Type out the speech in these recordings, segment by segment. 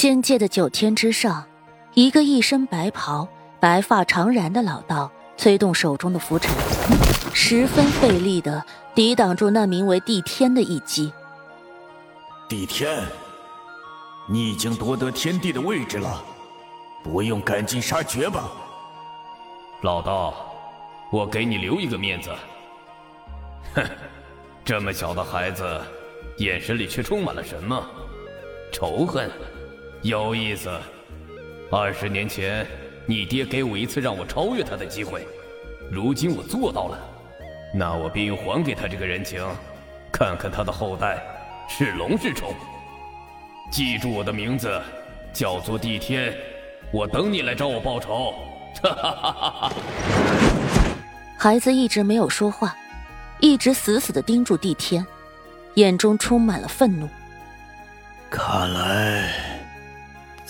仙界的九天之上，一个一身白袍、白发长髯的老道催动手中的拂尘，十分费力的抵挡住那名为帝天的一击。帝天，你已经夺得天帝的位置了，不用赶尽杀绝吧？老道，我给你留一个面子。哼，这么小的孩子，眼神里却充满了什么？仇恨。有意思，二十年前你爹给我一次让我超越他的机会，如今我做到了，那我便还给他这个人情，看看他的后代是龙是虫。记住我的名字，叫做帝天，我等你来找我报仇。哈哈哈哈哈！孩子一直没有说话，一直死死的盯住帝天，眼中充满了愤怒。看来。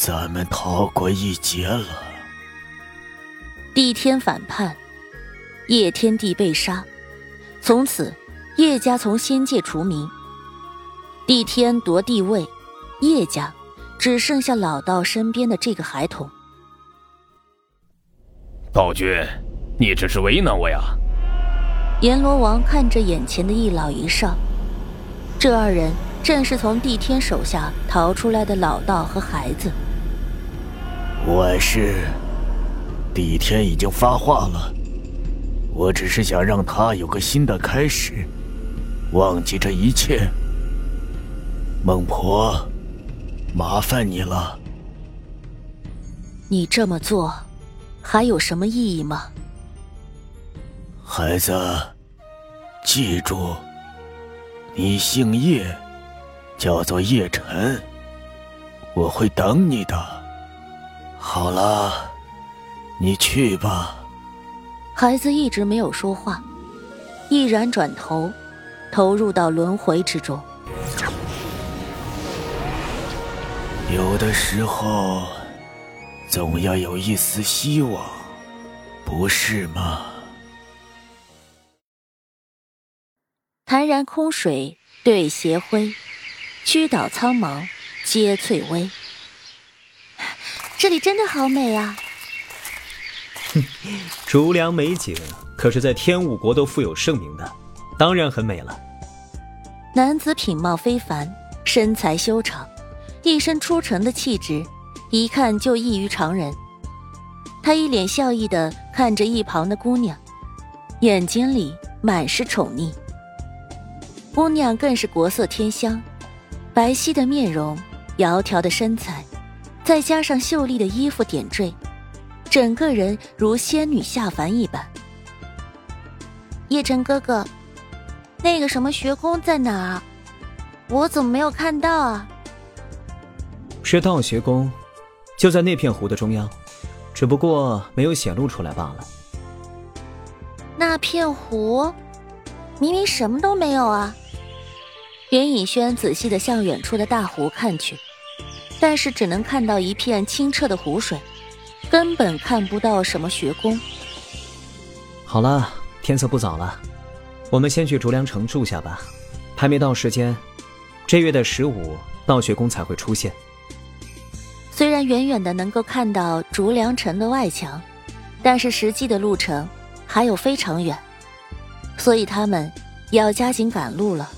咱们逃过一劫了。帝天反叛，叶天帝被杀，从此叶家从仙界除名。帝天夺帝位，叶家只剩下老道身边的这个孩童。道君，你这是为难我呀！阎罗王看着眼前的一老一少，这二人正是从帝天手下逃出来的老道和孩子。万事，帝天已经发话了，我只是想让他有个新的开始，忘记这一切。孟婆，麻烦你了。你这么做，还有什么意义吗？孩子，记住，你姓叶，叫做叶晨，我会等你的。好了，你去吧。孩子一直没有说话，毅然转头，投入到轮回之中。有的时候，总要有一丝希望，不是吗？潭然空水对斜晖，曲倒苍茫皆翠微。这里真的好美啊！哼，竹梁美景可是在天武国都富有盛名的，当然很美了。男子品貌非凡，身材修长，一身出尘的气质，一看就异于常人。他一脸笑意的看着一旁的姑娘，眼睛里满是宠溺。姑娘更是国色天香，白皙的面容，窈窕的身材。再加上秀丽的衣服点缀，整个人如仙女下凡一般。叶辰哥哥，那个什么学宫在哪儿？我怎么没有看到啊？是道学宫，就在那片湖的中央，只不过没有显露出来罢了。那片湖，明明什么都没有啊！袁以轩仔细的向远处的大湖看去。但是只能看到一片清澈的湖水，根本看不到什么学宫。好了，天色不早了，我们先去竹梁城住下吧。还没到时间，这月的十五，道学宫才会出现。虽然远远的能够看到竹梁城的外墙，但是实际的路程还有非常远，所以他们要加紧赶路了。